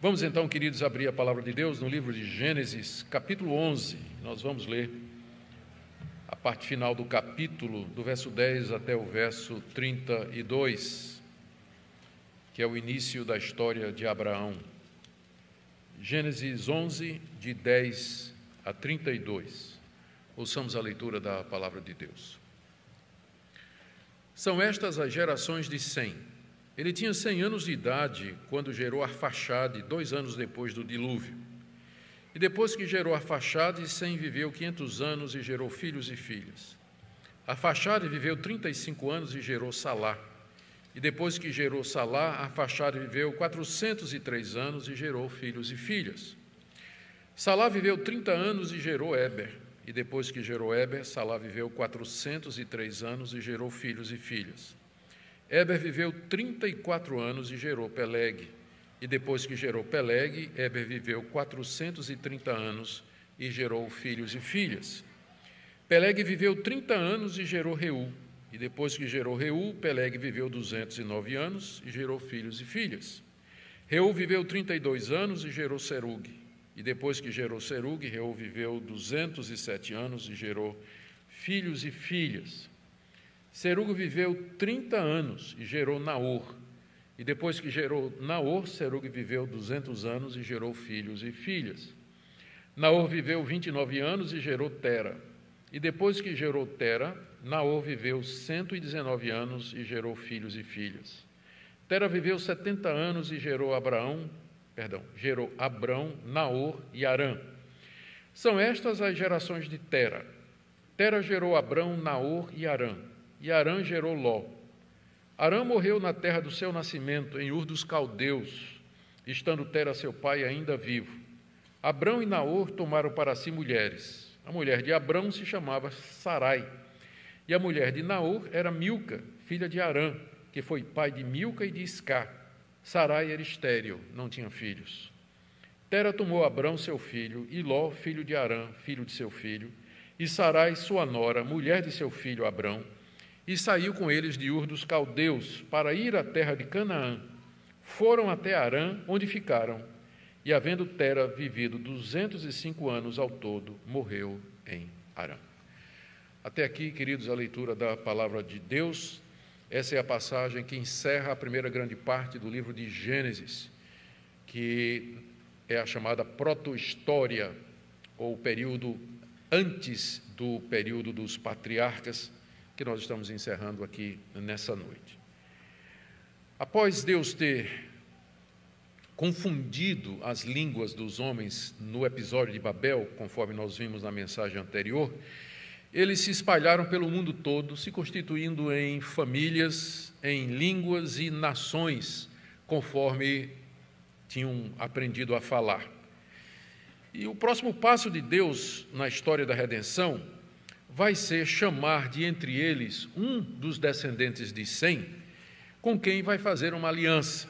Vamos então, queridos, abrir a palavra de Deus no livro de Gênesis, capítulo 11. Nós vamos ler a parte final do capítulo, do verso 10 até o verso 32, que é o início da história de Abraão. Gênesis 11, de 10 a 32. Ouçamos a leitura da palavra de Deus. São estas as gerações de Sem ele tinha 100 anos de idade quando gerou Arfaxade, dois anos depois do dilúvio. E depois que gerou Arfaxade, Sem viveu 500 anos e gerou filhos e filhas. Arfaxade viveu 35 anos e gerou Salá. E depois que gerou Salá, Arfaxade viveu 403 anos e gerou filhos e filhas. Salá viveu 30 anos e gerou Éber. E depois que gerou Éber, Salá viveu 403 anos e gerou filhos e filhas. Eber viveu 34 anos e gerou Peleg. E depois que gerou Peleg, Eber viveu 430 anos e gerou filhos e filhas. Peleg viveu 30 anos e gerou Reu. E depois que gerou Reu, Peleg viveu 209 anos e gerou filhos e filhas. Reu viveu 32 anos e gerou Serug. E depois que gerou Serug, Reu viveu 207 anos e gerou filhos e filhas. Serugo viveu 30 anos e gerou Naor. E depois que gerou Naor, Serugo viveu 200 anos e gerou filhos e filhas. Naor viveu 29 anos e gerou Tera. E depois que gerou Tera, Naor viveu 119 anos e gerou filhos e filhas. Tera viveu 70 anos e gerou Abraão, perdão, gerou Abrão, Naor e Arã. São estas as gerações de Tera. Tera gerou Abrão, Naor e Arã e Arã gerou Ló. Arã morreu na terra do seu nascimento, em Ur dos Caldeus, estando Tera, seu pai, ainda vivo. Abrão e Naor tomaram para si mulheres. A mulher de Abrão se chamava Sarai, e a mulher de Naor era Milca, filha de Arã, que foi pai de Milca e de Iscá. Sarai era estéril, não tinha filhos. Tera tomou Abrão, seu filho, e Ló, filho de Arã, filho de seu filho, e Sarai, sua nora, mulher de seu filho Abrão, e saiu com eles de Ur dos Caldeus para ir à terra de Canaã. Foram até Arã, onde ficaram, e havendo Tera vivido duzentos e cinco anos ao todo, morreu em Arã. Até aqui, queridos, a leitura da palavra de Deus. Essa é a passagem que encerra a primeira grande parte do livro de Gênesis, que é a chamada proto-história, ou período antes do período dos patriarcas, que nós estamos encerrando aqui nessa noite. Após Deus ter confundido as línguas dos homens no episódio de Babel, conforme nós vimos na mensagem anterior, eles se espalharam pelo mundo todo, se constituindo em famílias, em línguas e nações, conforme tinham aprendido a falar. E o próximo passo de Deus na história da redenção vai ser chamar de entre eles um dos descendentes de Sem, com quem vai fazer uma aliança.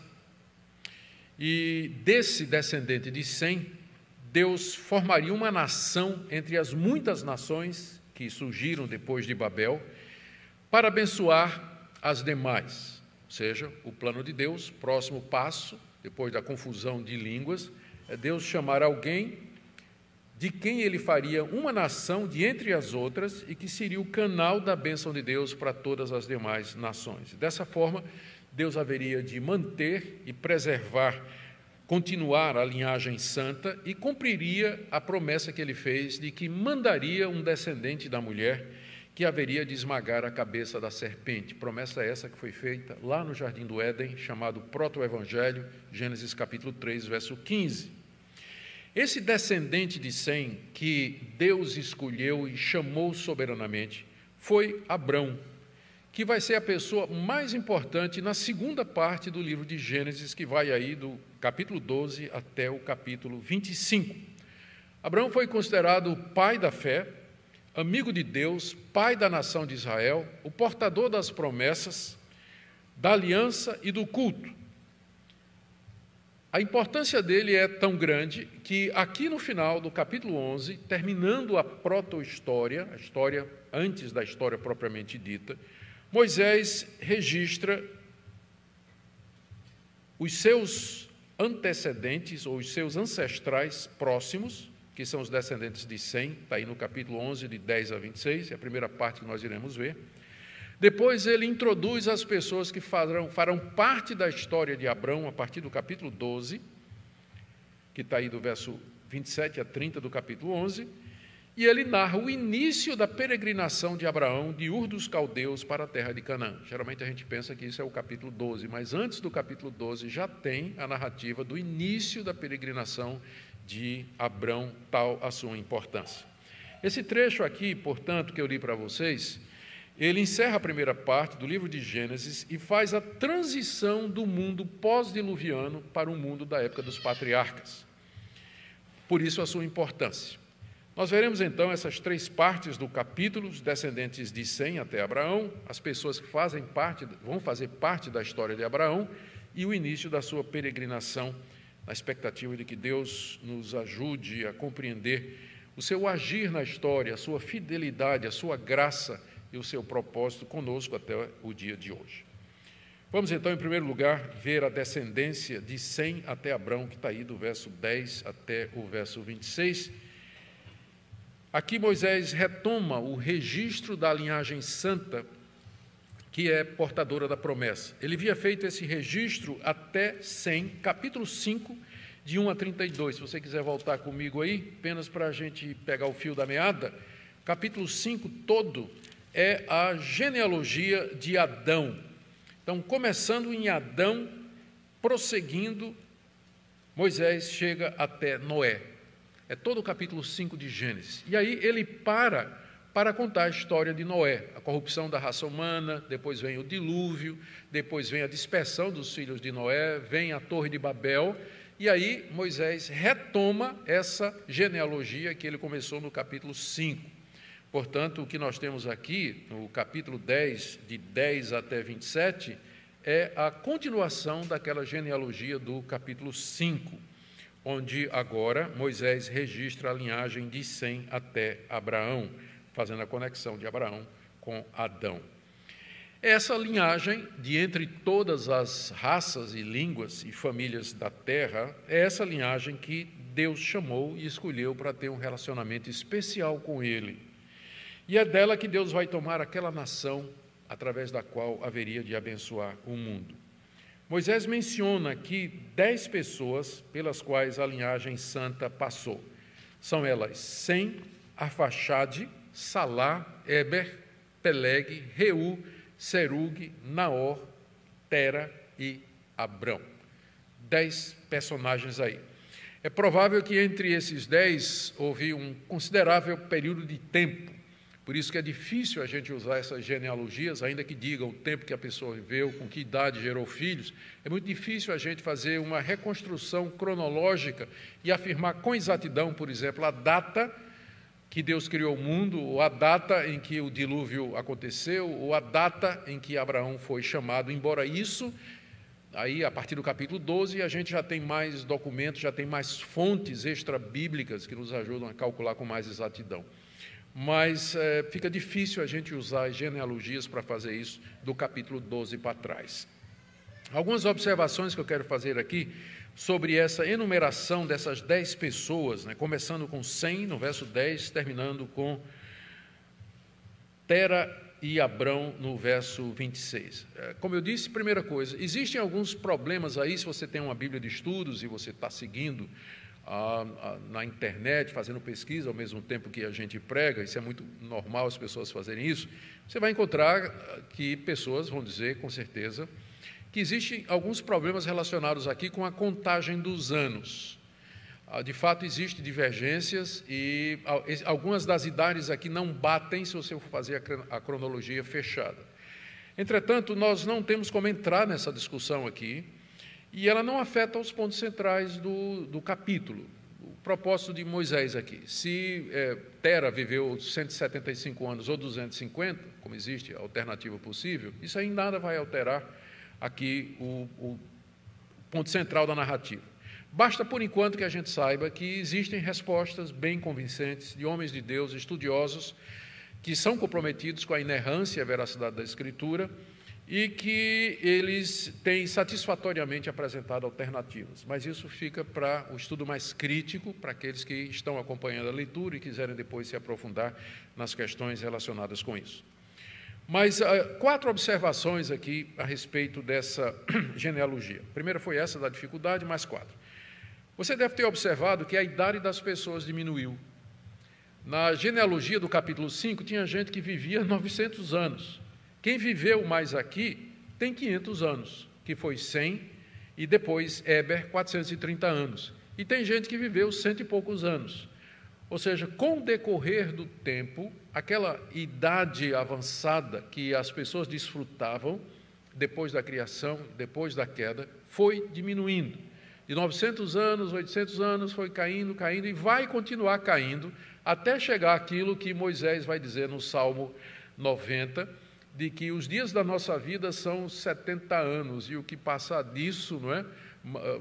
E desse descendente de Sem, Deus formaria uma nação entre as muitas nações que surgiram depois de Babel, para abençoar as demais. Ou seja, o plano de Deus, próximo passo, depois da confusão de línguas, é Deus chamar alguém de quem ele faria uma nação de entre as outras e que seria o canal da bênção de Deus para todas as demais nações. Dessa forma, Deus haveria de manter e preservar, continuar a linhagem santa e cumpriria a promessa que ele fez de que mandaria um descendente da mulher que haveria de esmagar a cabeça da serpente. Promessa essa que foi feita lá no jardim do Éden, chamado proto-evangelho, Gênesis capítulo 3, verso 15. Esse descendente de Sem que Deus escolheu e chamou soberanamente foi Abrão, que vai ser a pessoa mais importante na segunda parte do livro de Gênesis, que vai aí do capítulo 12 até o capítulo 25. Abraão foi considerado o pai da fé, amigo de Deus, pai da nação de Israel, o portador das promessas, da aliança e do culto. A importância dele é tão grande que aqui no final do capítulo 11, terminando a proto-história, a história antes da história propriamente dita, Moisés registra os seus antecedentes, ou os seus ancestrais próximos, que são os descendentes de Sem, está aí no capítulo 11, de 10 a 26, é a primeira parte que nós iremos ver. Depois ele introduz as pessoas que farão, farão parte da história de Abraão a partir do capítulo 12, que está aí do verso 27 a 30 do capítulo 11, e ele narra o início da peregrinação de Abraão de Ur dos Caldeus para a terra de Canaã. Geralmente a gente pensa que isso é o capítulo 12, mas antes do capítulo 12 já tem a narrativa do início da peregrinação de Abrão, tal a sua importância. Esse trecho aqui, portanto, que eu li para vocês, ele encerra a primeira parte do livro de Gênesis e faz a transição do mundo pós-diluviano para o mundo da época dos patriarcas. Por isso a sua importância. Nós veremos então essas três partes do capítulo, os descendentes de Sem até Abraão, as pessoas que fazem parte, vão fazer parte da história de Abraão e o início da sua peregrinação na expectativa de que Deus nos ajude a compreender o seu agir na história, a sua fidelidade, a sua graça e o seu propósito conosco até o dia de hoje. Vamos então, em primeiro lugar, ver a descendência de Sem até Abrão, que está aí do verso 10 até o verso 26. Aqui Moisés retoma o registro da linhagem santa que é portadora da promessa. Ele havia feito esse registro até 100, capítulo 5, de 1 a 32. Se você quiser voltar comigo aí, apenas para a gente pegar o fio da meada, capítulo 5 todo é a genealogia de Adão. Então, começando em Adão, prosseguindo, Moisés chega até Noé. É todo o capítulo 5 de Gênesis. E aí ele para para contar a história de Noé, a corrupção da raça humana, depois vem o dilúvio, depois vem a dispersão dos filhos de Noé, vem a Torre de Babel, e aí Moisés retoma essa genealogia que ele começou no capítulo 5. Portanto, o que nós temos aqui, no capítulo 10, de 10 até 27, é a continuação daquela genealogia do capítulo 5, onde agora Moisés registra a linhagem de Sem até Abraão fazendo a conexão de Abraão com Adão. Essa linhagem, de entre todas as raças e línguas e famílias da terra, é essa linhagem que Deus chamou e escolheu para ter um relacionamento especial com Ele. E é dela que Deus vai tomar aquela nação através da qual haveria de abençoar o mundo. Moisés menciona aqui dez pessoas pelas quais a linhagem santa passou. São elas Sem, Arfaxade, Salá, Eber, Peleg, Reu, Serug, Naor, Tera e Abrão. Dez personagens aí. É provável que entre esses dez houve um considerável período de tempo. Por isso que é difícil a gente usar essas genealogias, ainda que digam o tempo que a pessoa viveu, com que idade gerou filhos. É muito difícil a gente fazer uma reconstrução cronológica e afirmar com exatidão, por exemplo, a data que Deus criou o mundo, ou a data em que o dilúvio aconteceu, ou a data em que Abraão foi chamado, embora isso, aí a partir do capítulo 12, a gente já tem mais documentos, já tem mais fontes extra-bíblicas que nos ajudam a calcular com mais exatidão. Mas é, fica difícil a gente usar as genealogias para fazer isso do capítulo 12 para trás. Algumas observações que eu quero fazer aqui sobre essa enumeração dessas dez pessoas, né, começando com 100 no verso 10, terminando com Tera e Abrão no verso 26. É, como eu disse, primeira coisa, existem alguns problemas aí, se você tem uma Bíblia de estudos e você está seguindo na internet, fazendo pesquisa ao mesmo tempo que a gente prega, isso é muito normal as pessoas fazerem isso, você vai encontrar que pessoas vão dizer, com certeza, que existem alguns problemas relacionados aqui com a contagem dos anos. Ah, de fato, existem divergências e algumas das idades aqui não batem se você for fazer a cronologia fechada. Entretanto, nós não temos como entrar nessa discussão aqui e ela não afeta os pontos centrais do, do capítulo. O propósito de Moisés aqui. Se é, Tera viveu 175 anos ou 250, como existe alternativa possível, isso aí nada vai alterar aqui o, o ponto central da narrativa. Basta, por enquanto, que a gente saiba que existem respostas bem convincentes de homens de Deus, estudiosos, que são comprometidos com a inerrância e a veracidade da Escritura e que eles têm satisfatoriamente apresentado alternativas. Mas isso fica para o estudo mais crítico, para aqueles que estão acompanhando a leitura e quiserem depois se aprofundar nas questões relacionadas com isso. Mas uh, quatro observações aqui a respeito dessa genealogia. A primeira foi essa da dificuldade, mais quatro. Você deve ter observado que a idade das pessoas diminuiu. Na genealogia do capítulo 5, tinha gente que vivia 900 anos. Quem viveu mais aqui tem 500 anos, que foi 100, e depois Eber, 430 anos. E tem gente que viveu cento e poucos anos. Ou seja, com o decorrer do tempo, aquela idade avançada que as pessoas desfrutavam depois da criação, depois da queda, foi diminuindo. De 900 anos, 800 anos, foi caindo, caindo e vai continuar caindo até chegar aquilo que Moisés vai dizer no Salmo 90, de que os dias da nossa vida são 70 anos e o que passar disso, não é?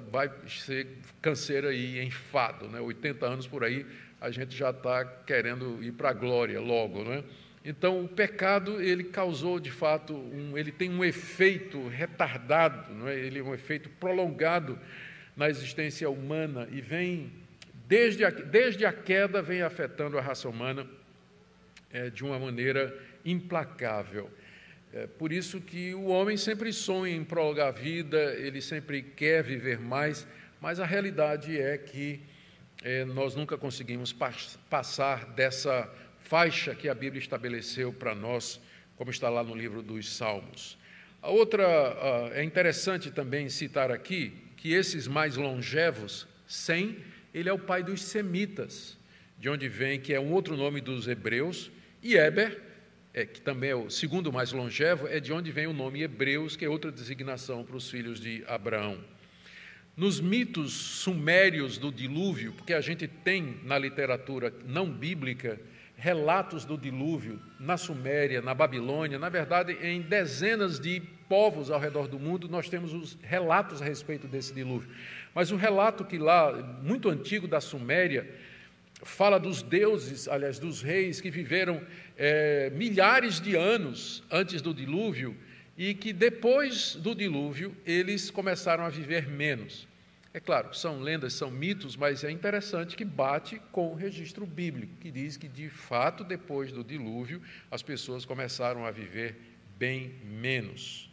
Vai ser canseira e enfado, né? 80 anos por aí, a gente já está querendo ir para a glória logo, não é? Então, o pecado, ele causou, de fato, um, ele tem um efeito retardado, não é? ele é um efeito prolongado na existência humana e vem, desde a, desde a queda, vem afetando a raça humana é, de uma maneira implacável. É por isso que o homem sempre sonha em prolongar a vida, ele sempre quer viver mais, mas a realidade é que é, nós nunca conseguimos passar dessa faixa que a Bíblia estabeleceu para nós, como está lá no livro dos Salmos. A outra, é interessante também citar aqui que esses mais longevos, Sem, ele é o pai dos semitas, de onde vem, que é um outro nome dos hebreus, e Eber, é, que também é o segundo mais longevo, é de onde vem o nome Hebreus, que é outra designação para os filhos de Abraão. Nos mitos sumérios do dilúvio, porque a gente tem na literatura não bíblica relatos do dilúvio na Suméria, na Babilônia, na verdade, em dezenas de povos ao redor do mundo, nós temos os relatos a respeito desse dilúvio. Mas o relato que lá, muito antigo da Suméria, fala dos deuses, aliás, dos reis que viveram é, milhares de anos antes do dilúvio e que depois do dilúvio eles começaram a viver menos. É claro, são lendas, são mitos, mas é interessante que bate com o registro bíblico, que diz que de fato depois do dilúvio as pessoas começaram a viver bem menos.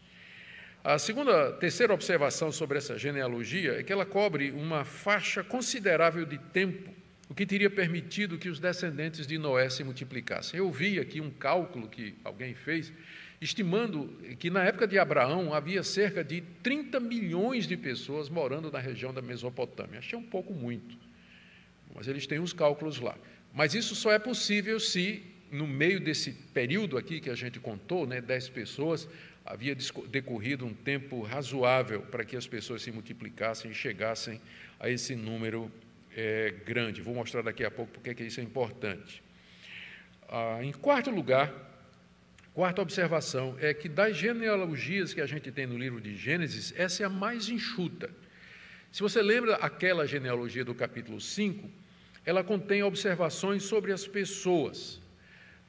A segunda, terceira observação sobre essa genealogia é que ela cobre uma faixa considerável de tempo o que teria permitido que os descendentes de Noé se multiplicassem. Eu vi aqui um cálculo que alguém fez, estimando que na época de Abraão havia cerca de 30 milhões de pessoas morando na região da Mesopotâmia. Achei um pouco muito, mas eles têm os cálculos lá. Mas isso só é possível se, no meio desse período aqui que a gente contou, né, 10 pessoas, havia decorrido um tempo razoável para que as pessoas se multiplicassem e chegassem a esse número é, grande. Vou mostrar daqui a pouco porque que isso é importante. Ah, em quarto lugar, quarta observação é que das genealogias que a gente tem no livro de Gênesis, essa é a mais enxuta. Se você lembra aquela genealogia do capítulo 5, ela contém observações sobre as pessoas.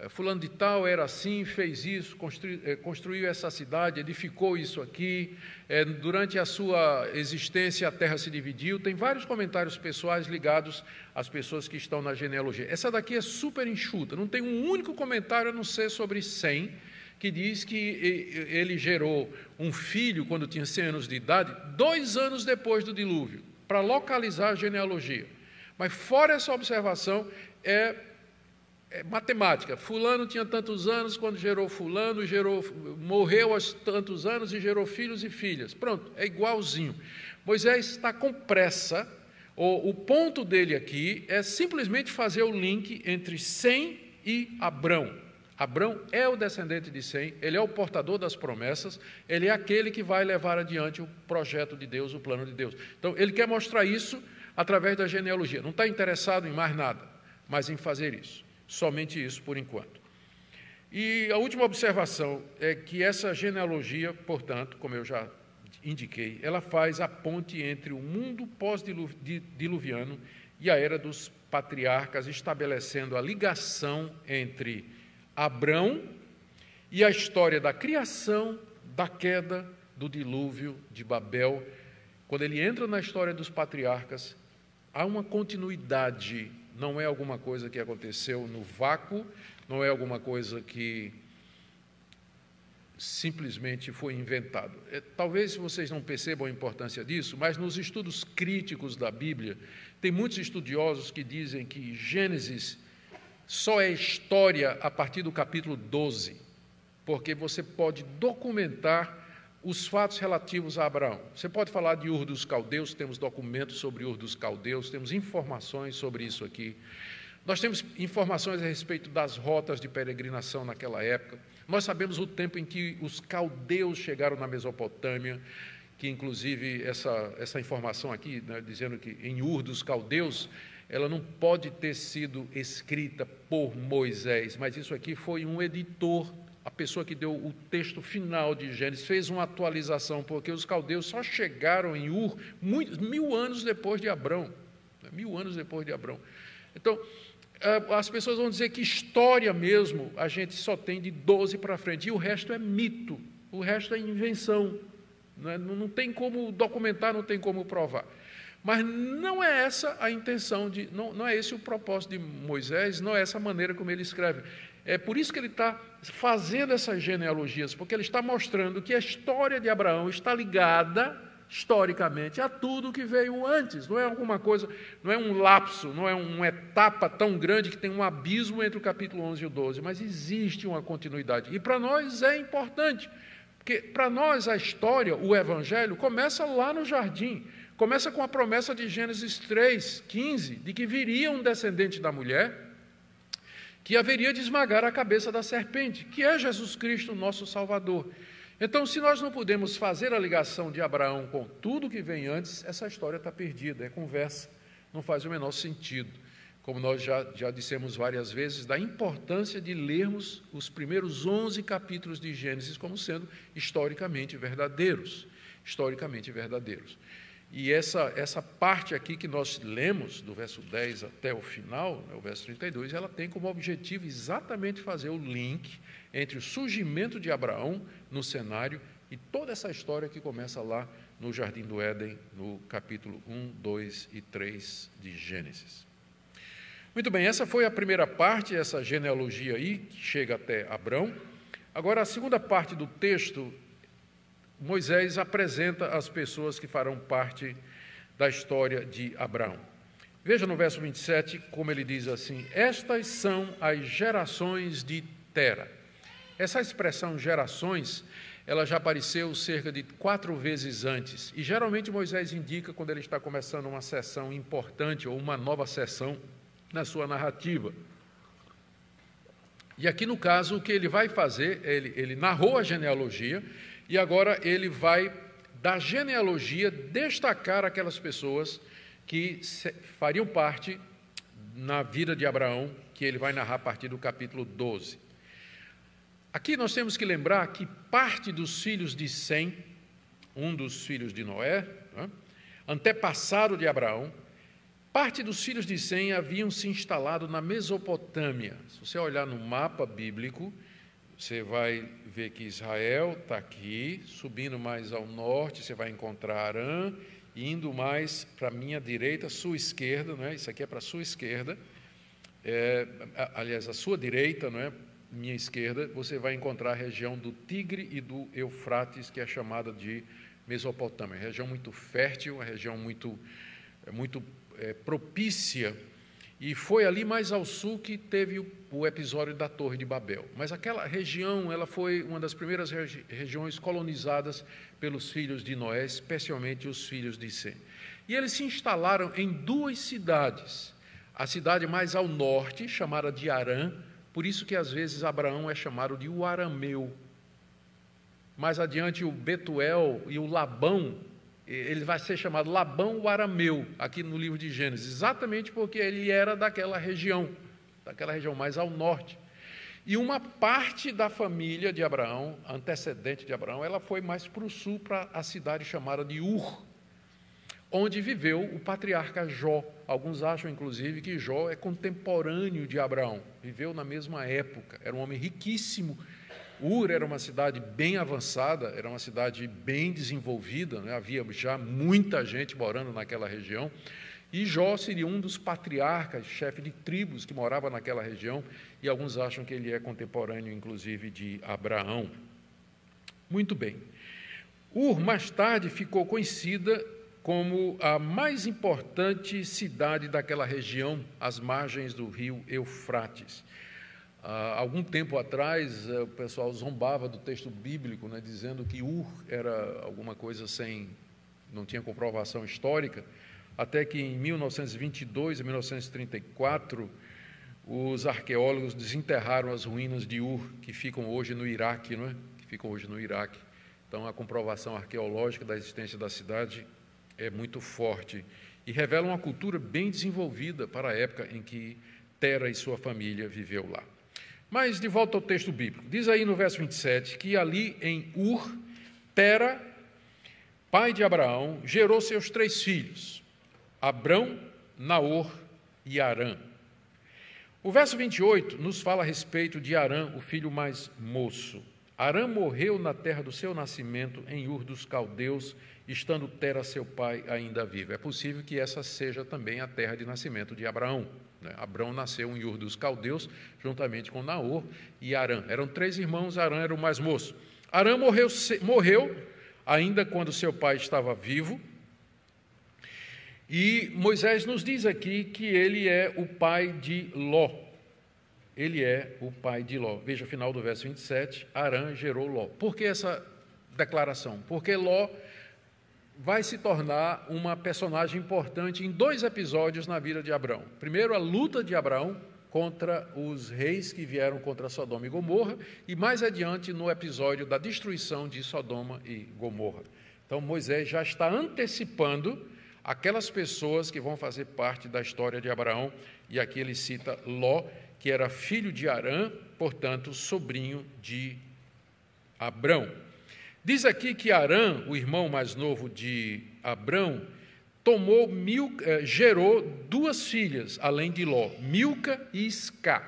É, fulano de tal era assim, fez isso, construiu, é, construiu essa cidade, edificou isso aqui. É, durante a sua existência, a terra se dividiu. Tem vários comentários pessoais ligados às pessoas que estão na genealogia. Essa daqui é super enxuta, não tem um único comentário a não ser sobre 100, que diz que ele gerou um filho quando tinha 100 anos de idade, dois anos depois do dilúvio, para localizar a genealogia. Mas, fora essa observação, é é matemática. Fulano tinha tantos anos quando gerou fulano, gerou, morreu aos tantos anos e gerou filhos e filhas. Pronto, é igualzinho. Moisés está com pressa. O, o ponto dele aqui é simplesmente fazer o link entre Sem e Abrão. Abrão é o descendente de Sem, ele é o portador das promessas, ele é aquele que vai levar adiante o projeto de Deus, o plano de Deus. Então, ele quer mostrar isso através da genealogia. Não está interessado em mais nada, mas em fazer isso. Somente isso por enquanto. E a última observação é que essa genealogia, portanto, como eu já indiquei, ela faz a ponte entre o mundo pós-diluviano e a era dos patriarcas, estabelecendo a ligação entre Abrão e a história da criação, da queda do dilúvio de Babel, quando ele entra na história dos patriarcas, há uma continuidade, não é alguma coisa que aconteceu no vácuo, não é alguma coisa que simplesmente foi inventado. É, talvez vocês não percebam a importância disso, mas nos estudos críticos da Bíblia, tem muitos estudiosos que dizem que Gênesis só é história a partir do capítulo 12, porque você pode documentar os fatos relativos a Abraão. Você pode falar de Ur dos Caldeus, temos documentos sobre Ur dos Caldeus, temos informações sobre isso aqui. Nós temos informações a respeito das rotas de peregrinação naquela época. Nós sabemos o tempo em que os caldeus chegaram na Mesopotâmia, que inclusive essa, essa informação aqui, né, dizendo que em Ur dos Caldeus, ela não pode ter sido escrita por Moisés, mas isso aqui foi um editor a pessoa que deu o texto final de Gênesis fez uma atualização, porque os caldeus só chegaram em Ur mil anos depois de Abrão. Né, mil anos depois de Abrão. Então, as pessoas vão dizer que história mesmo a gente só tem de 12 para frente, e o resto é mito, o resto é invenção. Não, é, não tem como documentar, não tem como provar. Mas não é essa a intenção de, não, não é esse o propósito de Moisés, não é essa maneira como ele escreve. É por isso que ele está fazendo essas genealogias, porque ele está mostrando que a história de Abraão está ligada historicamente a tudo que veio antes. Não é alguma coisa, não é um lapso, não é uma etapa tão grande que tem um abismo entre o capítulo 11 e o 12, mas existe uma continuidade. E para nós é importante, porque para nós a história, o evangelho começa lá no jardim. Começa com a promessa de Gênesis 3, 15, de que viria um descendente da mulher que haveria de esmagar a cabeça da serpente, que é Jesus Cristo, nosso Salvador. Então, se nós não podemos fazer a ligação de Abraão com tudo que vem antes, essa história está perdida, é conversa, não faz o menor sentido. Como nós já, já dissemos várias vezes, da importância de lermos os primeiros 11 capítulos de Gênesis como sendo historicamente verdadeiros. Historicamente verdadeiros. E essa, essa parte aqui que nós lemos, do verso 10 até o final, né, o verso 32, ela tem como objetivo exatamente fazer o link entre o surgimento de Abraão no cenário e toda essa história que começa lá no Jardim do Éden, no capítulo 1, 2 e 3 de Gênesis. Muito bem, essa foi a primeira parte, essa genealogia aí, que chega até Abraão. Agora, a segunda parte do texto Moisés apresenta as pessoas que farão parte da história de Abraão. Veja no verso 27 como ele diz assim: Estas são as gerações de Tera. Essa expressão gerações, ela já apareceu cerca de quatro vezes antes. E geralmente Moisés indica quando ele está começando uma sessão importante ou uma nova sessão na sua narrativa. E aqui no caso, o que ele vai fazer, ele, ele narrou a genealogia e agora ele vai, da genealogia, destacar aquelas pessoas que fariam parte na vida de Abraão, que ele vai narrar a partir do capítulo 12. Aqui nós temos que lembrar que parte dos filhos de Sem, um dos filhos de Noé, né, antepassado de Abraão, parte dos filhos de Sem haviam se instalado na Mesopotâmia. Se você olhar no mapa bíblico, você vai ver que Israel está aqui, subindo mais ao norte, você vai encontrar Arã, indo mais para a minha direita, sua esquerda, não é? isso aqui é para a sua esquerda, é, aliás, a sua direita, não é? minha esquerda, você vai encontrar a região do Tigre e do Eufrates, que é chamada de Mesopotâmia, região muito fértil, uma região muito, é, muito é, propícia e foi ali mais ao sul que teve o, episódio da Torre de Babel. Mas aquela região, ela foi uma das primeiras regi regiões colonizadas pelos filhos de Noé, especialmente os filhos de Sem. E eles se instalaram em duas cidades. A cidade mais ao norte, chamada de Arã, por isso que às vezes Abraão é chamado de o arameu. Mais adiante o Betuel e o Labão ele vai ser chamado Labão o Arameu, aqui no livro de Gênesis, exatamente porque ele era daquela região, daquela região mais ao norte. E uma parte da família de Abraão, antecedente de Abraão, ela foi mais para o sul, para a cidade chamada de Ur, onde viveu o patriarca Jó. Alguns acham, inclusive, que Jó é contemporâneo de Abraão, viveu na mesma época, era um homem riquíssimo, Ur era uma cidade bem avançada, era uma cidade bem desenvolvida, né? havia já muita gente morando naquela região. E Jó seria um dos patriarcas, chefe de tribos que morava naquela região, e alguns acham que ele é contemporâneo, inclusive, de Abraão. Muito bem. Ur, mais tarde, ficou conhecida como a mais importante cidade daquela região, às margens do rio Eufrates. Há algum tempo atrás, eh, o pessoal zombava do texto bíblico, né, dizendo que Ur era alguma coisa sem, não tinha comprovação histórica, até que em 1922 e 1934, os arqueólogos desenterraram as ruínas de Ur, que ficam hoje no Iraque, não é? que ficam hoje no Iraque. Então, a comprovação arqueológica da existência da cidade é muito forte e revela uma cultura bem desenvolvida para a época em que Tera e sua família viveu lá. Mas de volta ao texto bíblico. Diz aí no verso 27 que ali em Ur, Tera, pai de Abraão, gerou seus três filhos: Abrão, Naor e Arã. O verso 28 nos fala a respeito de Arã, o filho mais moço. Arã morreu na terra do seu nascimento, em Ur dos Caldeus, estando Tera, seu pai, ainda vivo. É possível que essa seja também a terra de nascimento de Abraão. Né? Abrão nasceu em Ur dos Caldeus, juntamente com Naor e Arã. Eram três irmãos, Arã era o mais moço. Arã morreu, morreu ainda quando seu pai estava vivo. E Moisés nos diz aqui que ele é o pai de Ló. Ele é o pai de Ló. Veja o final do verso 27, Arã gerou Ló. Por que essa declaração? Porque Ló vai se tornar uma personagem importante em dois episódios na vida de Abraão. Primeiro, a luta de Abraão contra os reis que vieram contra Sodoma e Gomorra, e mais adiante no episódio da destruição de Sodoma e Gomorra. Então, Moisés já está antecipando aquelas pessoas que vão fazer parte da história de Abraão, e aqui ele cita Ló, que era filho de Arã, portanto, sobrinho de Abrão. Diz aqui que Arã, o irmão mais novo de Abrão, tomou mil, eh, gerou duas filhas, além de Ló, Milca e Isca.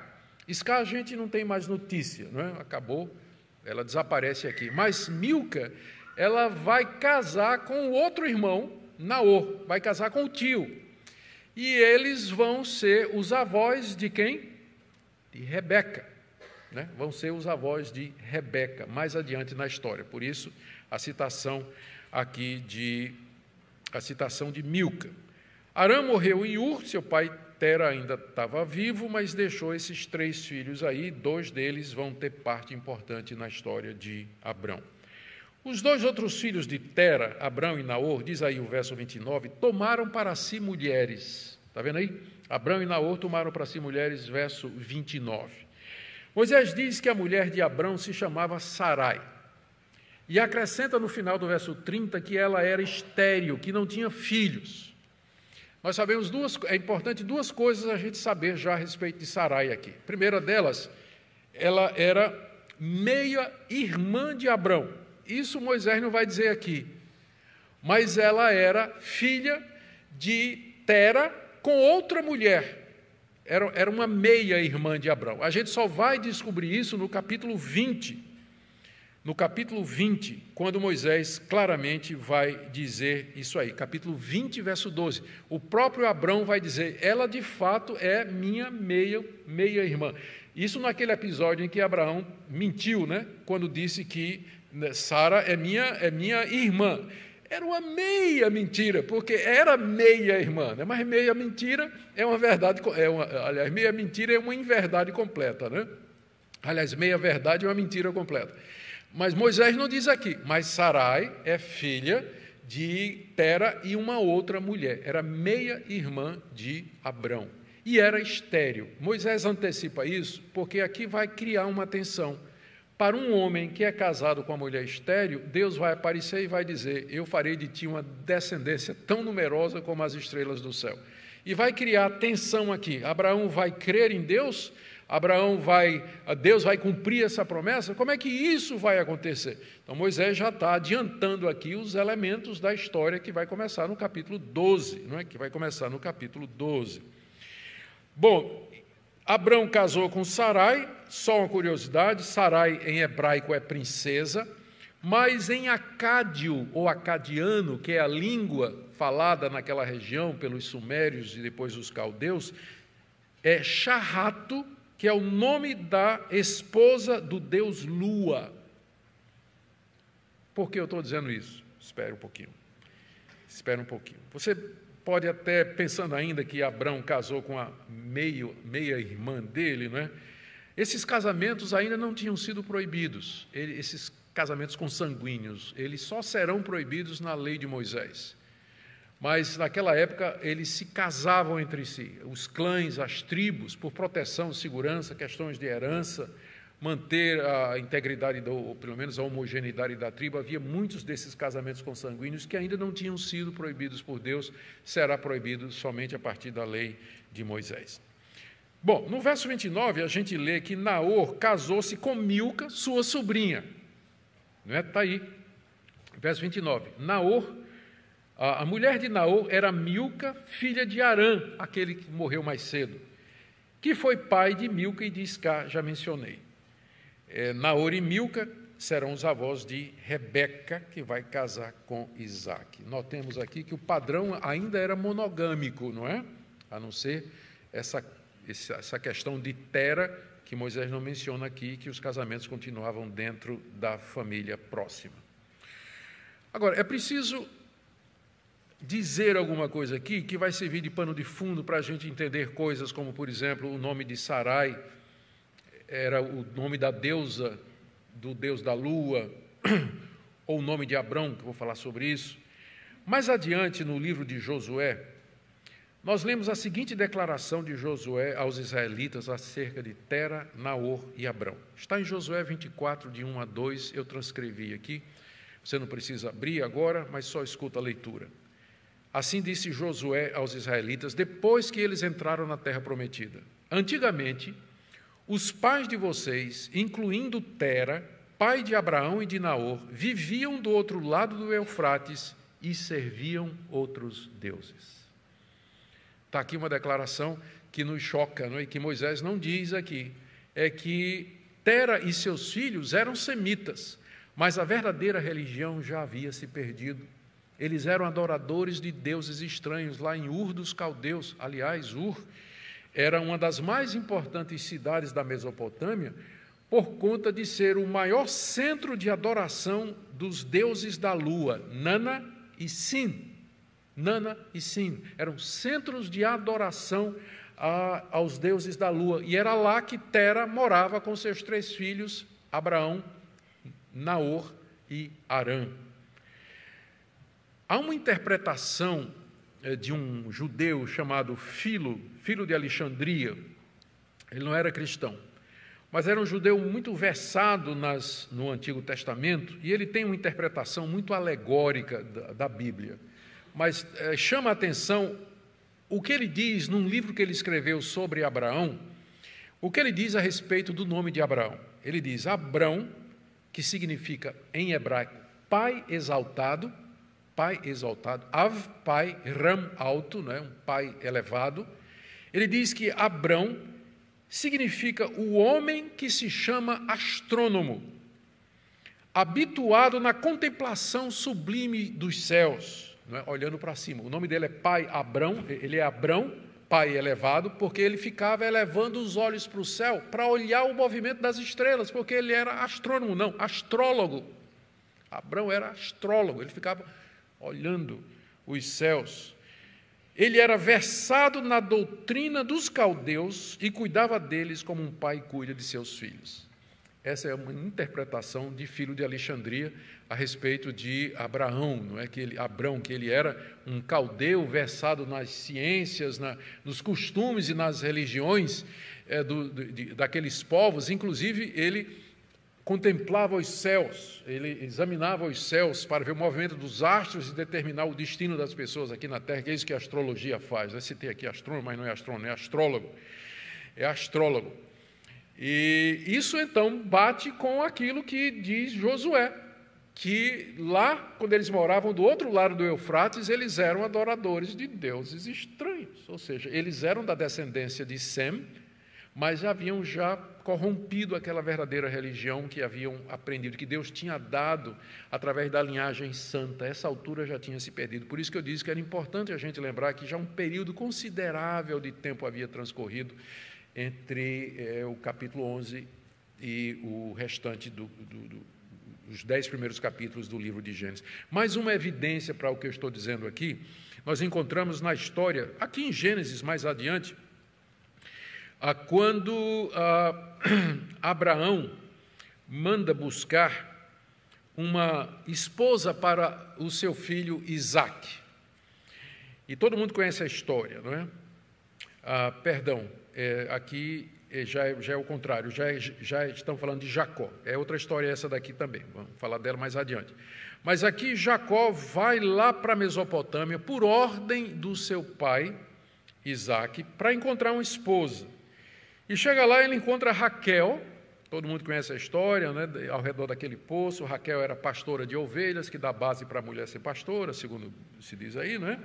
Isca a gente não tem mais notícia, não é? acabou, ela desaparece aqui. Mas Milca, ela vai casar com outro irmão, Naor, vai casar com o tio. E eles vão ser os avós de quem? De Rebeca né, vão ser os avós de Rebeca, mais adiante na história. Por isso, a citação aqui de a citação de Milca. Arã morreu em Ur, seu pai Tera ainda estava vivo, mas deixou esses três filhos aí, dois deles vão ter parte importante na história de Abrão. Os dois outros filhos de Tera, Abrão e Naor, diz aí o verso 29, tomaram para si mulheres. Está vendo aí? Abrão e Naor tomaram para si mulheres, verso 29. Moisés diz que a mulher de Abrão se chamava Sarai. E acrescenta no final do verso 30 que ela era estéril, que não tinha filhos. Nós sabemos duas, é importante duas coisas a gente saber já a respeito de Sarai aqui. Primeira delas, ela era meia irmã de Abrão. Isso Moisés não vai dizer aqui. Mas ela era filha de Tera com outra mulher, era, era uma meia-irmã de Abraão. A gente só vai descobrir isso no capítulo 20. No capítulo 20, quando Moisés claramente vai dizer isso aí. Capítulo 20, verso 12. O próprio Abraão vai dizer: Ela de fato é minha meia, meia irmã. Isso naquele episódio em que Abraão mentiu, né? Quando disse que né, Sara é minha, é minha irmã. Era uma meia mentira, porque era meia irmã, né? mas meia mentira é uma verdade, é uma, aliás, meia mentira é uma inverdade completa, né? Aliás, meia verdade é uma mentira completa. Mas Moisés não diz aqui, mas Sarai é filha de Tera e uma outra mulher, era meia irmã de Abrão. E era estéril. Moisés antecipa isso porque aqui vai criar uma tensão. Para um homem que é casado com uma mulher estéril, Deus vai aparecer e vai dizer: Eu farei de ti uma descendência tão numerosa como as estrelas do céu. E vai criar tensão aqui. Abraão vai crer em Deus? Abraão vai, Deus vai cumprir essa promessa? Como é que isso vai acontecer? Então Moisés já está adiantando aqui os elementos da história que vai começar no capítulo 12, não é? Que vai começar no capítulo 12. Bom, Abraão casou com Sarai, só uma curiosidade, Sarai em hebraico é princesa, mas em acádio ou acadiano, que é a língua falada naquela região pelos sumérios e depois os caldeus, é Charrato, que é o nome da esposa do deus Lua. Por que eu estou dizendo isso? Espere um pouquinho. Espere um pouquinho. Você pode até, pensando ainda que Abraão casou com a meio, meia irmã dele, não é? Esses casamentos ainda não tinham sido proibidos, esses casamentos consanguíneos, eles só serão proibidos na lei de Moisés. Mas naquela época eles se casavam entre si, os clãs, as tribos, por proteção, segurança, questões de herança, manter a integridade, do, ou pelo menos a homogeneidade da tribo. Havia muitos desses casamentos consanguíneos que ainda não tinham sido proibidos por Deus, será proibido somente a partir da lei de Moisés. Bom, no verso 29 a gente lê que Naor casou-se com Milca, sua sobrinha. Não é? Está aí. Verso 29. Naor a, mulher de Naor era Milca, filha de Arã, aquele que morreu mais cedo, que foi pai de Milca e de Isca, já mencionei. É, Naor e Milca serão os avós de Rebeca, que vai casar com Isaac. Notemos aqui que o padrão ainda era monogâmico, não é? A não ser essa, essa questão de Tera, que Moisés não menciona aqui, que os casamentos continuavam dentro da família próxima. Agora, é preciso dizer alguma coisa aqui que vai servir de pano de fundo para a gente entender coisas como, por exemplo, o nome de Sarai era o nome da deusa, do deus da lua, ou o nome de Abrão, que vou falar sobre isso. Mais adiante, no livro de Josué, nós lemos a seguinte declaração de Josué aos israelitas acerca de Tera, Naor e Abrão. Está em Josué 24, de 1 a 2, eu transcrevi aqui. Você não precisa abrir agora, mas só escuta a leitura. Assim disse Josué aos israelitas depois que eles entraram na terra prometida: Antigamente, os pais de vocês, incluindo Tera, pai de Abraão e de Naor, viviam do outro lado do Eufrates e serviam outros deuses. Está aqui uma declaração que nos choca, não é? e que Moisés não diz aqui. É que Tera e seus filhos eram semitas, mas a verdadeira religião já havia se perdido eles eram adoradores de deuses estranhos lá em Ur dos Caldeus. Aliás, Ur era uma das mais importantes cidades da Mesopotâmia por conta de ser o maior centro de adoração dos deuses da lua, Nana e Sin. Nana e Sin eram centros de adoração a, aos deuses da lua. E era lá que Tera morava com seus três filhos, Abraão, Naor e Arã. Há uma interpretação eh, de um judeu chamado Filo, filho de Alexandria. Ele não era cristão, mas era um judeu muito versado nas, no Antigo Testamento e ele tem uma interpretação muito alegórica da, da Bíblia. Mas é, chama a atenção o que ele diz num livro que ele escreveu sobre Abraão, o que ele diz a respeito do nome de Abraão. Ele diz: Abrão, que significa em hebraico pai exaltado, pai exaltado, Av, pai, Ram, alto, né, um pai elevado. Ele diz que Abrão significa o homem que se chama astrônomo, habituado na contemplação sublime dos céus, é? olhando para cima. O nome dele é pai Abrão, ele é Abrão, pai elevado, porque ele ficava elevando os olhos para o céu para olhar o movimento das estrelas, porque ele era astrônomo, não, astrólogo. Abrão era astrólogo, ele ficava olhando os céus. Ele era versado na doutrina dos caldeus e cuidava deles como um pai cuida de seus filhos. Essa é uma interpretação de filho de Alexandria a respeito de Abraão, não é que ele, Abrão, que ele era um caldeu versado nas ciências, na, nos costumes e nas religiões é, do, de, daqueles povos. Inclusive ele contemplava os céus, ele examinava os céus para ver o movimento dos astros e determinar o destino das pessoas aqui na Terra, que é isso que a astrologia faz. Eu citei aqui astrônomo, mas não é astrônomo, é astrólogo. É astrólogo. E isso então bate com aquilo que diz Josué, que lá, quando eles moravam do outro lado do Eufrates, eles eram adoradores de deuses estranhos, ou seja, eles eram da descendência de Sem, mas haviam já corrompido aquela verdadeira religião que haviam aprendido, que Deus tinha dado através da linhagem santa. Essa altura já tinha se perdido. Por isso que eu disse que era importante a gente lembrar que já um período considerável de tempo havia transcorrido entre é, o capítulo 11 e o restante do, do, do, dos dez primeiros capítulos do livro de Gênesis. Mais uma evidência para o que eu estou dizendo aqui, nós encontramos na história, aqui em Gênesis, mais adiante, a quando a, Abraão manda buscar uma esposa para o seu filho Isaac. E todo mundo conhece a história, não é? Ah, perdão, é, aqui é, já, é, já é o contrário, já, é, já estão falando de Jacó. É outra história essa daqui também, vamos falar dela mais adiante. Mas aqui Jacó vai lá para a Mesopotâmia por ordem do seu pai, Isaac, para encontrar uma esposa. E chega lá, ele encontra Raquel, todo mundo conhece a história, né? ao redor daquele poço. Raquel era pastora de ovelhas, que dá base para a mulher ser pastora, segundo se diz aí, né?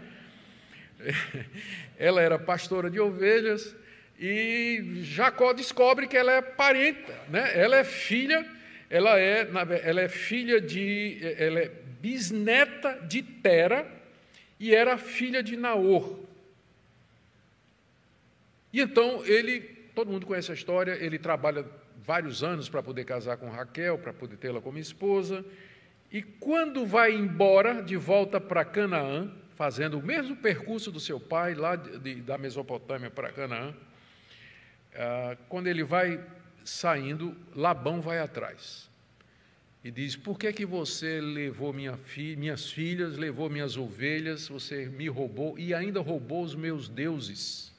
Ela era pastora de ovelhas e Jacó descobre que ela é parenta, né? Ela é filha, ela é, ela é filha de, ela é bisneta de Tera e era filha de Naor. E então ele todo mundo conhece a história, ele trabalha vários anos para poder casar com Raquel, para poder tê-la como esposa, e quando vai embora de volta para Canaã, fazendo o mesmo percurso do seu pai, lá de, da Mesopotâmia para Canaã, quando ele vai saindo, Labão vai atrás e diz: Por que, que você levou minha fi minhas filhas, levou minhas ovelhas, você me roubou e ainda roubou os meus deuses?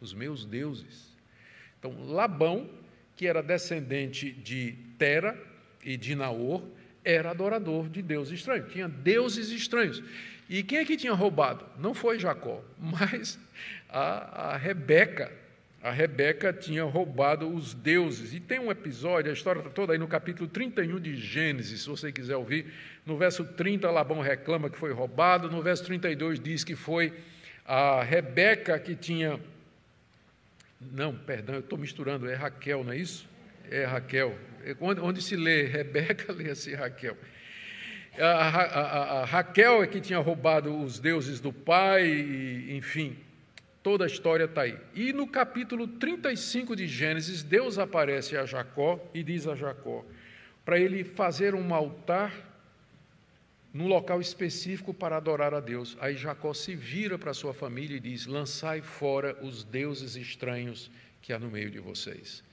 Os meus deuses. Então, Labão, que era descendente de Tera e de Naor, era adorador de deuses estranhos, tinha deuses estranhos. E quem é que tinha roubado? Não foi Jacó, mas a, a Rebeca. A Rebeca tinha roubado os deuses. E tem um episódio, a história está toda aí no capítulo 31 de Gênesis, se você quiser ouvir. No verso 30, Labão reclama que foi roubado. No verso 32 diz que foi a Rebeca que tinha não, perdão, eu estou misturando, é Raquel, não é isso? É Raquel. É onde, onde se lê Rebeca, lê-se Raquel. A, a, a, a, Raquel é que tinha roubado os deuses do pai, e, enfim, toda a história está aí. E no capítulo 35 de Gênesis, Deus aparece a Jacó e diz a Jacó para ele fazer um altar num local específico para adorar a Deus. Aí Jacó se vira para sua família e diz: Lançai fora os deuses estranhos que há no meio de vocês.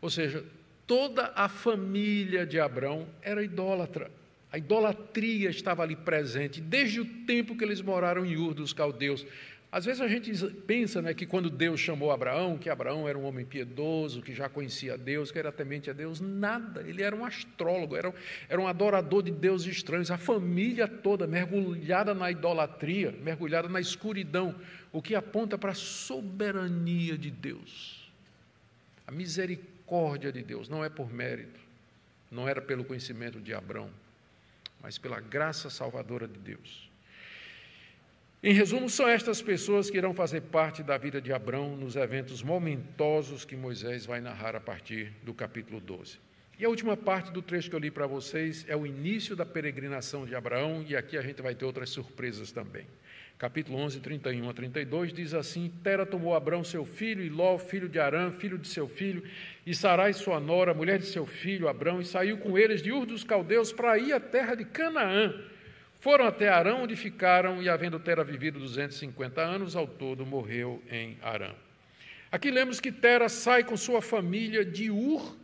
Ou seja, toda a família de Abraão era idólatra. A idolatria estava ali presente desde o tempo que eles moraram em Ur dos caldeus. Às vezes a gente pensa né, que quando Deus chamou Abraão, que Abraão era um homem piedoso, que já conhecia Deus, que era temente a Deus, nada. Ele era um astrólogo, era, era um adorador de deuses estranhos. A família toda mergulhada na idolatria, mergulhada na escuridão, o que aponta para a soberania de Deus. A misericórdia de Deus não é por mérito, não era pelo conhecimento de Abraão, mas pela graça salvadora de Deus. Em resumo, são estas pessoas que irão fazer parte da vida de Abraão nos eventos momentosos que Moisés vai narrar a partir do capítulo 12. E a última parte do trecho que eu li para vocês é o início da peregrinação de Abraão, e aqui a gente vai ter outras surpresas também. Capítulo 11, 31 a 32 diz assim: Tera tomou Abraão seu filho, e Ló, filho de Arã, filho de seu filho, e Sarai sua nora, mulher de seu filho Abraão, e saiu com eles de Ur dos Caldeus para ir à terra de Canaã foram até Arão, onde ficaram, e havendo Tera vivido 250 anos, ao todo morreu em Arã. Aqui lemos que Tera sai com sua família de Ur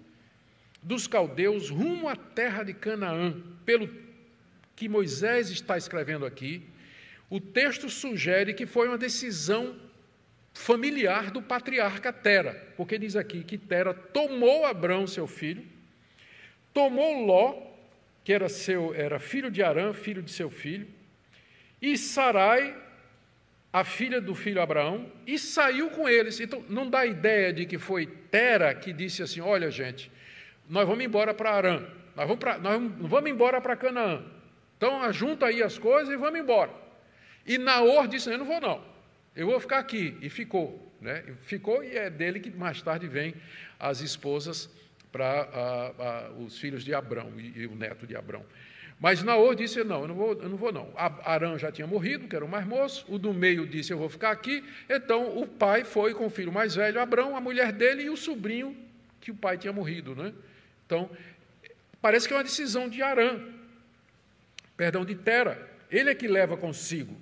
dos caldeus rumo à terra de Canaã. Pelo que Moisés está escrevendo aqui, o texto sugere que foi uma decisão familiar do patriarca Tera, porque diz aqui que Tera tomou Abrão, seu filho, tomou Ló, que era, seu, era filho de Arã, filho de seu filho, e Sarai, a filha do filho Abraão, e saiu com eles. Então, não dá ideia de que foi Tera que disse assim: olha, gente, nós vamos embora para Arã, nós vamos, pra, nós vamos embora para Canaã. Então, junta aí as coisas e vamos embora. E Naor disse: eu não vou não. Eu vou ficar aqui. E ficou. Né? Ficou e é dele que mais tarde vem as esposas para os filhos de Abrão e, e, o neto de Abrão. Mas Naor disse: Não, eu não vou, eu não. Vou, não. Arão já tinha morrido, que era o mais moço. O do meio disse: Eu vou ficar aqui. Então o pai foi com o filho mais velho, Abrão, a mulher dele e o sobrinho que o pai tinha morrido. Né? Então, parece que é uma decisão de Arã, perdão, de Tera. Ele é que leva consigo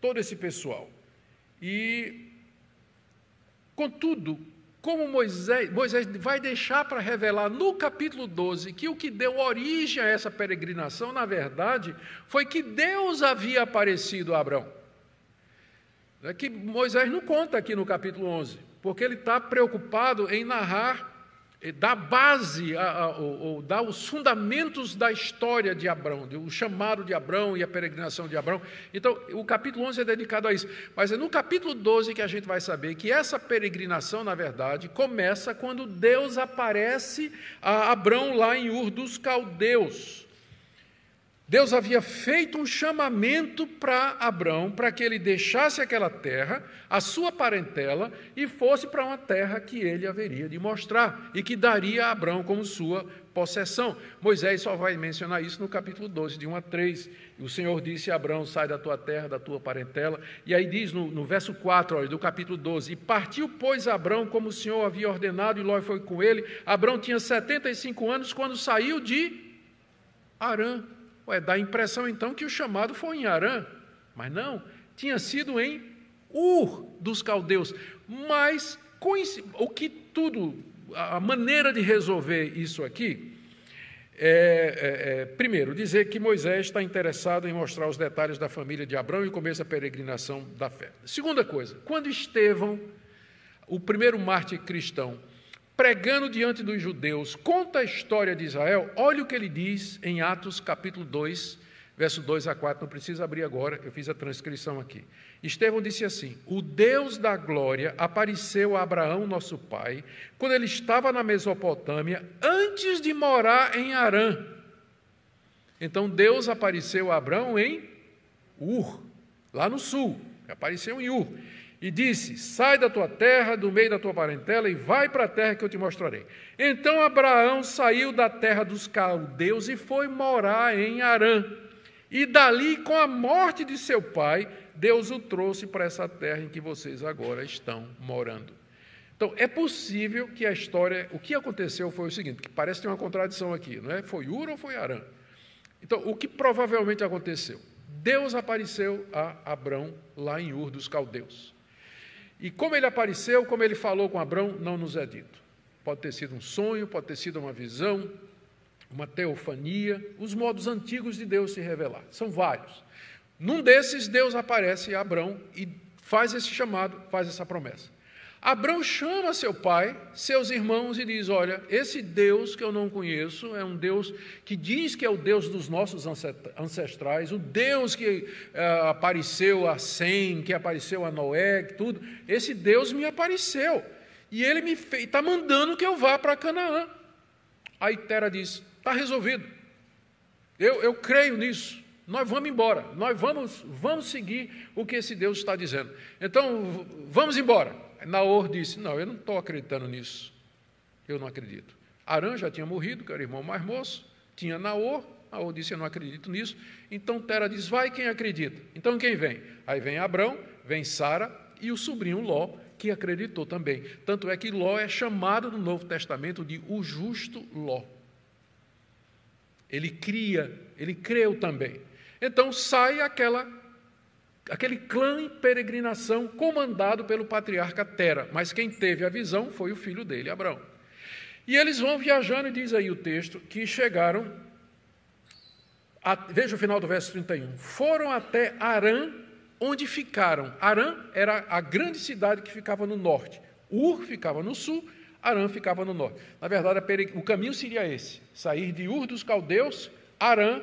todo esse pessoal. E, contudo, como Moisés, Moisés vai deixar para revelar no capítulo 12 que o que deu origem a essa peregrinação, na verdade, foi que Deus havia aparecido a Abraão. É que Moisés não conta aqui no capítulo 11, porque ele está preocupado em narrar dá base, ou, dá os fundamentos da história de Abraão, o chamado de Abraão e a peregrinação de Abraão. Então, o capítulo 11 é dedicado a isso. Mas é no capítulo 12 que a gente vai saber que essa peregrinação, na verdade, começa quando Deus aparece a Abraão lá em Ur dos Caldeus. Deus havia feito um chamamento para Abraão para que ele deixasse aquela terra, a sua parentela, e fosse para uma terra que ele haveria de mostrar e que daria a Abraão como sua possessão. Moisés só vai mencionar isso no capítulo 12, de 1 a 3. O Senhor disse a Abraão: sai da tua terra, da tua parentela. E aí diz no, no verso 4 olha, do capítulo 12: E partiu, pois, Abraão como o Senhor havia ordenado, e Ló foi com ele. Abraão tinha 75 anos quando saiu de Arã Ué, dá a impressão então que o chamado foi em Arã, mas não, tinha sido em Ur dos caldeus. Mas o que tudo, a maneira de resolver isso aqui é, é, é, primeiro, dizer que Moisés está interessado em mostrar os detalhes da família de Abraão e começa a peregrinação da fé. Segunda coisa, quando Estevão, o primeiro mártir cristão, pregando diante dos judeus, conta a história de Israel, olha o que ele diz em Atos capítulo 2, verso 2 a 4, não precisa abrir agora, eu fiz a transcrição aqui. Estevão disse assim: O Deus da glória apareceu a Abraão, nosso pai, quando ele estava na Mesopotâmia, antes de morar em Arã. Então Deus apareceu a Abraão em Ur, lá no sul, apareceu em Ur e disse: Sai da tua terra, do meio da tua parentela, e vai para a terra que eu te mostrarei. Então Abraão saiu da terra dos caldeus e foi morar em Arã. E dali, com a morte de seu pai, Deus o trouxe para essa terra em que vocês agora estão morando. Então, é possível que a história, o que aconteceu foi o seguinte, que parece ter uma contradição aqui, não é? Foi Ur ou foi Arã? Então, o que provavelmente aconteceu? Deus apareceu a Abrão lá em Ur dos Caldeus. E como ele apareceu, como ele falou com Abraão, não nos é dito. Pode ter sido um sonho, pode ter sido uma visão, uma teofania, os modos antigos de Deus se revelar. São vários. Num desses, Deus aparece a Abraão e faz esse chamado, faz essa promessa. Abraão chama seu pai, seus irmãos e diz: Olha, esse Deus que eu não conheço é um Deus que diz que é o Deus dos nossos ancestrais, o Deus que uh, apareceu a Sem, que apareceu a Noé, tudo. Esse Deus me apareceu e ele me está mandando que eu vá para Canaã. Aí Tera diz: Está resolvido. Eu, eu creio nisso. Nós vamos embora. Nós vamos, vamos seguir o que esse Deus está dizendo. Então, vamos embora. Naor disse: Não, eu não estou acreditando nisso. Eu não acredito. Arã já tinha morrido, que era o irmão mais moço. Tinha Naor. Naor disse: Eu não acredito nisso. Então Tera diz: Vai quem acredita. Então quem vem? Aí vem Abrão, vem Sara e o sobrinho Ló, que acreditou também. Tanto é que Ló é chamado no Novo Testamento de o justo Ló. Ele cria, ele creu também. Então sai aquela aquele clã em peregrinação comandado pelo patriarca Tera, mas quem teve a visão foi o filho dele, Abraão. E eles vão viajando, e diz aí o texto, que chegaram, a, veja o final do verso 31, foram até Arã, onde ficaram. Arã era a grande cidade que ficava no norte, Ur ficava no sul, Arã ficava no norte. Na verdade, o caminho seria esse: sair de Ur dos caldeus, Arã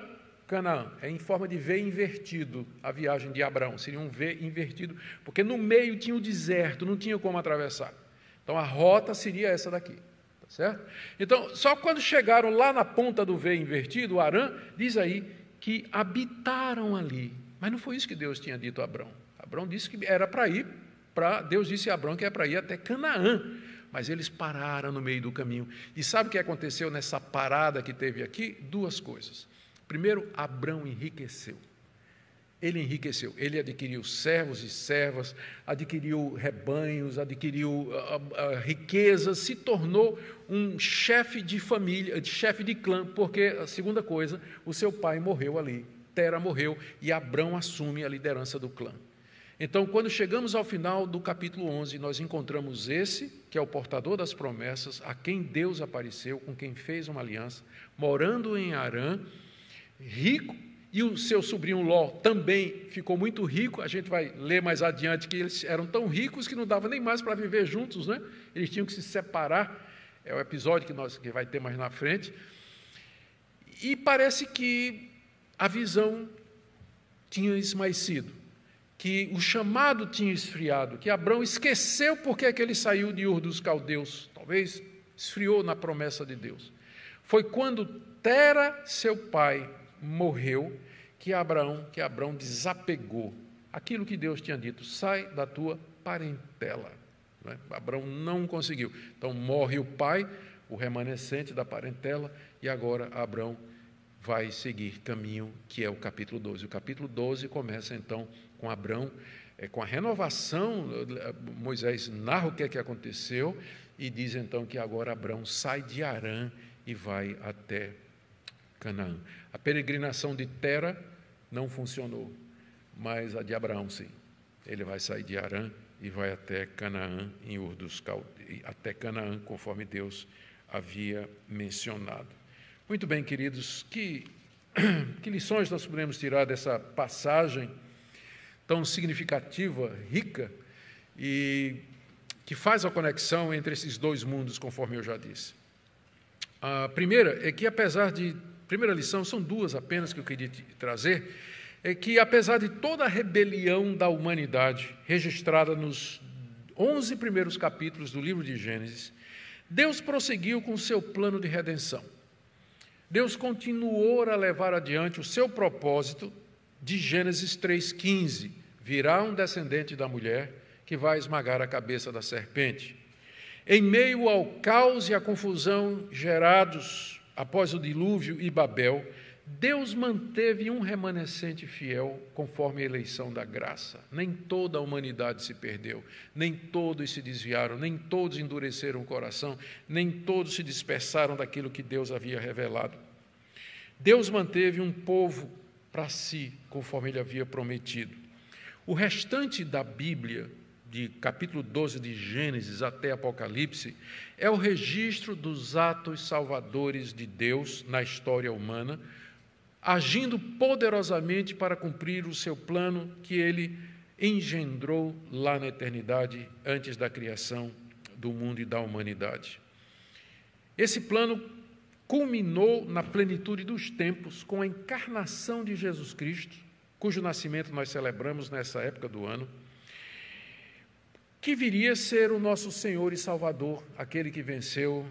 Canaã. É em forma de V invertido a viagem de Abraão. Seria um V invertido, porque no meio tinha o deserto, não tinha como atravessar. Então a rota seria essa daqui. Tá certo? Então, só quando chegaram lá na ponta do V invertido, Arã, diz aí que habitaram ali. Mas não foi isso que Deus tinha dito a Abraão. Abraão disse que era para ir para. Deus disse a Abraão que é para ir até Canaã. Mas eles pararam no meio do caminho. E sabe o que aconteceu nessa parada que teve aqui? Duas coisas. Primeiro, Abraão enriqueceu ele enriqueceu. Ele adquiriu servos e servas, adquiriu rebanhos, adquiriu uh, uh, riquezas, se tornou um chefe de família, de chefe de clã, porque a segunda coisa, o seu pai morreu ali, Tera morreu e Abrão assume a liderança do clã. Então, quando chegamos ao final do capítulo 11, nós encontramos esse, que é o portador das promessas, a quem Deus apareceu, com quem fez uma aliança, morando em Arã, rico e o seu sobrinho Ló também ficou muito rico. A gente vai ler mais adiante que eles eram tão ricos que não dava nem mais para viver juntos, né? Eles tinham que se separar. É o episódio que nós que vai ter mais na frente. E parece que a visão tinha esmaecido, que o chamado tinha esfriado, que Abraão esqueceu porque é que ele saiu de Ur dos Caldeus. Talvez esfriou na promessa de Deus. Foi quando Tera, seu pai, morreu, que Abraão, que Abraão desapegou aquilo que Deus tinha dito, sai da tua parentela. Né? Abraão não conseguiu. Então morre o pai, o remanescente da parentela, e agora Abraão vai seguir caminho que é o capítulo 12. O capítulo 12 começa então com Abraão, é, com a renovação, Moisés narra o que é que aconteceu e diz então que agora Abraão sai de Arã e vai até Canaã. A peregrinação de Tera não funcionou, mas a de Abraão sim. Ele vai sair de Arã e vai até Canaã, em Ur dos até Canaã, conforme Deus havia mencionado. Muito bem, queridos, que, que lições nós podemos tirar dessa passagem tão significativa, rica e que faz a conexão entre esses dois mundos, conforme eu já disse. A primeira é que, apesar de primeira lição, são duas apenas que eu queria trazer, é que apesar de toda a rebelião da humanidade registrada nos 11 primeiros capítulos do livro de Gênesis, Deus prosseguiu com o seu plano de redenção. Deus continuou a levar adiante o seu propósito de Gênesis 3,15: virá um descendente da mulher que vai esmagar a cabeça da serpente. Em meio ao caos e à confusão gerados após o dilúvio e Babel, Deus manteve um remanescente fiel conforme a eleição da graça. Nem toda a humanidade se perdeu, nem todos se desviaram, nem todos endureceram o coração, nem todos se dispersaram daquilo que Deus havia revelado. Deus manteve um povo para si, conforme ele havia prometido. O restante da Bíblia de capítulo 12 de Gênesis até Apocalipse, é o registro dos atos salvadores de Deus na história humana, agindo poderosamente para cumprir o seu plano que ele engendrou lá na eternidade, antes da criação do mundo e da humanidade. Esse plano culminou na plenitude dos tempos com a encarnação de Jesus Cristo, cujo nascimento nós celebramos nessa época do ano que viria a ser o nosso Senhor e Salvador, aquele que venceu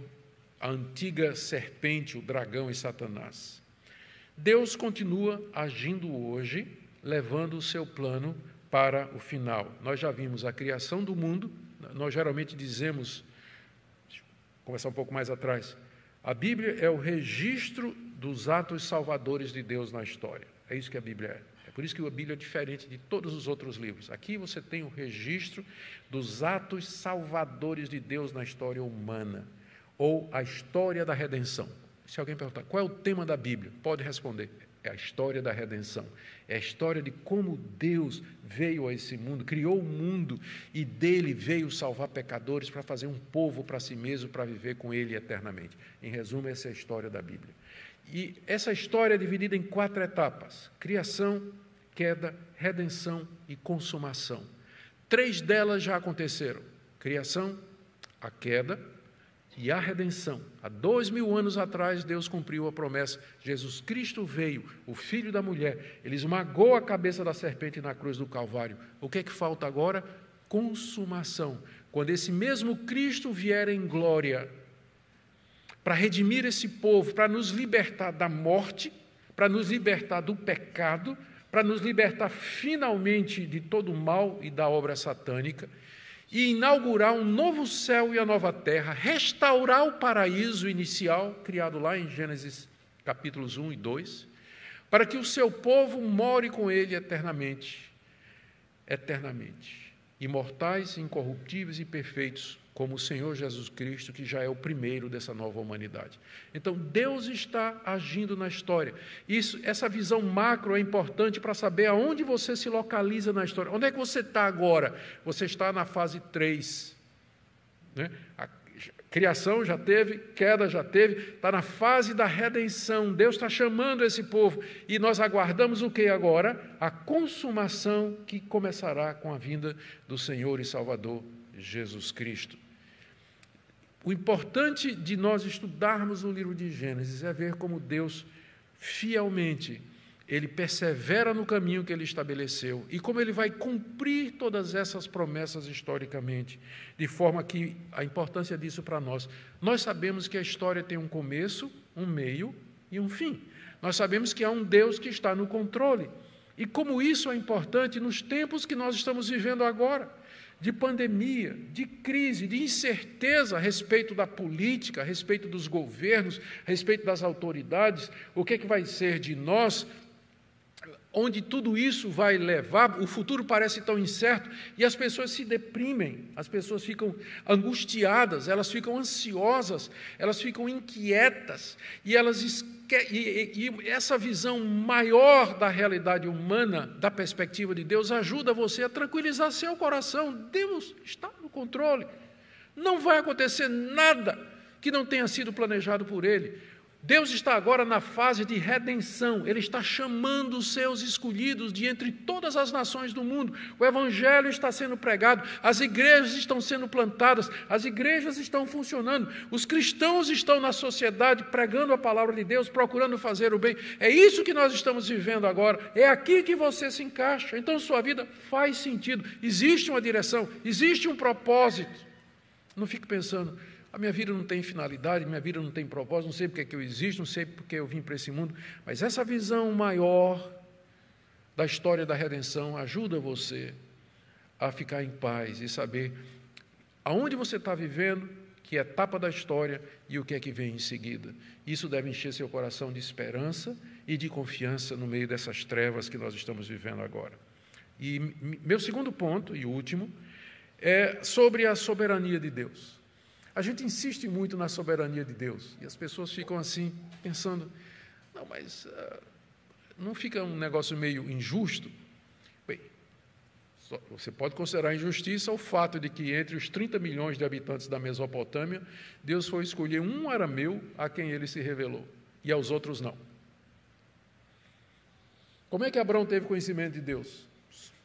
a antiga serpente, o dragão e Satanás. Deus continua agindo hoje, levando o seu plano para o final. Nós já vimos a criação do mundo, nós geralmente dizemos, conversar um pouco mais atrás, a Bíblia é o registro dos atos salvadores de Deus na história. É isso que a Bíblia é. É por isso que a Bíblia é diferente de todos os outros livros. Aqui você tem o registro dos atos salvadores de Deus na história humana, ou a história da redenção. Se alguém perguntar qual é o tema da Bíblia, pode responder: é a história da redenção. É a história de como Deus veio a esse mundo, criou o mundo e dele veio salvar pecadores para fazer um povo para si mesmo, para viver com ele eternamente. Em resumo, essa é a história da Bíblia. E essa história é dividida em quatro etapas: criação, queda, redenção e consumação. Três delas já aconteceram: criação, a queda e a redenção. Há dois mil anos atrás, Deus cumpriu a promessa. Jesus Cristo veio, o filho da mulher, ele esmagou a cabeça da serpente na cruz do Calvário. O que é que falta agora? Consumação. Quando esse mesmo Cristo vier em glória, para redimir esse povo, para nos libertar da morte, para nos libertar do pecado, para nos libertar finalmente de todo o mal e da obra satânica e inaugurar um novo céu e a nova terra, restaurar o paraíso inicial criado lá em Gênesis capítulos 1 e 2, para que o seu povo more com ele eternamente, eternamente, imortais, incorruptíveis e perfeitos, como o Senhor Jesus Cristo, que já é o primeiro dessa nova humanidade. Então, Deus está agindo na história. Isso, essa visão macro é importante para saber aonde você se localiza na história. Onde é que você está agora? Você está na fase 3. Né? A criação já teve, queda já teve, está na fase da redenção. Deus está chamando esse povo. E nós aguardamos o que agora? A consumação que começará com a vinda do Senhor e Salvador Jesus Cristo. O importante de nós estudarmos o livro de Gênesis é ver como Deus fielmente ele persevera no caminho que ele estabeleceu e como ele vai cumprir todas essas promessas historicamente, de forma que a importância disso para nós. Nós sabemos que a história tem um começo, um meio e um fim. Nós sabemos que há um Deus que está no controle. E como isso é importante nos tempos que nós estamos vivendo agora de pandemia, de crise, de incerteza a respeito da política, a respeito dos governos, a respeito das autoridades, o que, é que vai ser de nós, onde tudo isso vai levar, o futuro parece tão incerto e as pessoas se deprimem, as pessoas ficam angustiadas, elas ficam ansiosas, elas ficam inquietas e elas e, e, essa visão maior da realidade humana, da perspectiva de Deus, ajuda você a tranquilizar seu coração. Deus está no controle. Não vai acontecer nada que não tenha sido planejado por Ele. Deus está agora na fase de redenção, Ele está chamando os seus escolhidos de entre todas as nações do mundo. O Evangelho está sendo pregado, as igrejas estão sendo plantadas, as igrejas estão funcionando, os cristãos estão na sociedade pregando a palavra de Deus, procurando fazer o bem. É isso que nós estamos vivendo agora, é aqui que você se encaixa. Então sua vida faz sentido, existe uma direção, existe um propósito. Não fique pensando, a minha vida não tem finalidade, minha vida não tem propósito, não sei porque é que eu existo, não sei porque eu vim para esse mundo, mas essa visão maior da história da redenção ajuda você a ficar em paz e saber aonde você está vivendo, que etapa da história e o que é que vem em seguida. Isso deve encher seu coração de esperança e de confiança no meio dessas trevas que nós estamos vivendo agora. E meu segundo ponto, e último, é sobre a soberania de Deus. A gente insiste muito na soberania de Deus e as pessoas ficam assim, pensando: não, mas uh, não fica um negócio meio injusto? Bem, só, você pode considerar injustiça o fato de que entre os 30 milhões de habitantes da Mesopotâmia, Deus foi escolher um arameu a quem ele se revelou e aos outros não. Como é que Abraão teve conhecimento de Deus?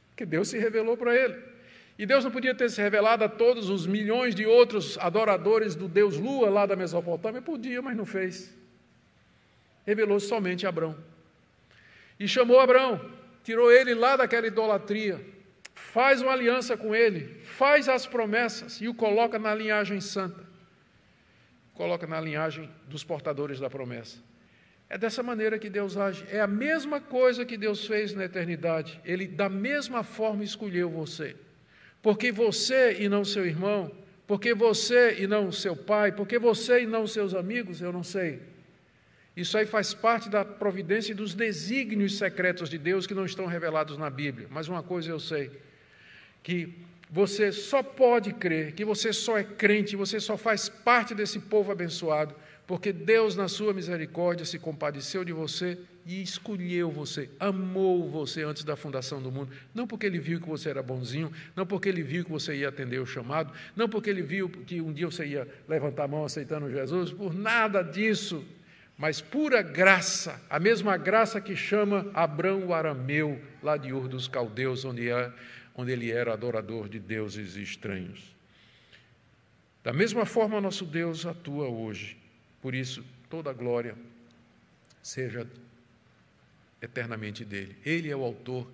Porque Deus se revelou para ele. E Deus não podia ter se revelado a todos os milhões de outros adoradores do Deus Lua lá da Mesopotâmia? Podia, mas não fez. Revelou-se somente a Abraão. E chamou Abraão, tirou ele lá daquela idolatria, faz uma aliança com ele, faz as promessas e o coloca na linhagem santa. Coloca na linhagem dos portadores da promessa. É dessa maneira que Deus age. É a mesma coisa que Deus fez na eternidade. Ele, da mesma forma, escolheu você. Porque você e não seu irmão, porque você e não seu pai, porque você e não seus amigos, eu não sei. Isso aí faz parte da providência e dos desígnios secretos de Deus que não estão revelados na Bíblia. Mas uma coisa eu sei: que você só pode crer, que você só é crente, você só faz parte desse povo abençoado, porque Deus, na sua misericórdia, se compadeceu de você e escolheu você, amou você antes da fundação do mundo. Não porque ele viu que você era bonzinho, não porque ele viu que você ia atender o chamado, não porque ele viu que um dia você ia levantar a mão aceitando Jesus, por nada disso, mas pura graça, a mesma graça que chama Abrão o arameu, lá de Ur dos Caldeus, onde, é, onde ele era adorador de deuses estranhos. Da mesma forma, nosso Deus atua hoje. Por isso, toda a glória seja eternamente dele. Ele é o autor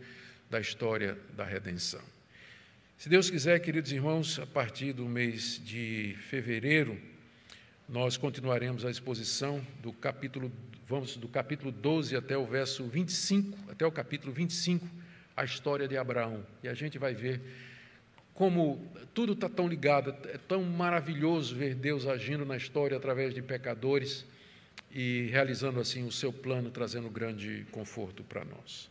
da história da redenção. Se Deus quiser, queridos irmãos, a partir do mês de fevereiro, nós continuaremos a exposição do capítulo vamos do capítulo 12 até o verso 25, até o capítulo 25, a história de Abraão. E a gente vai ver como tudo está tão ligado, é tão maravilhoso ver Deus agindo na história através de pecadores e realizando assim o seu plano, trazendo grande conforto para nós.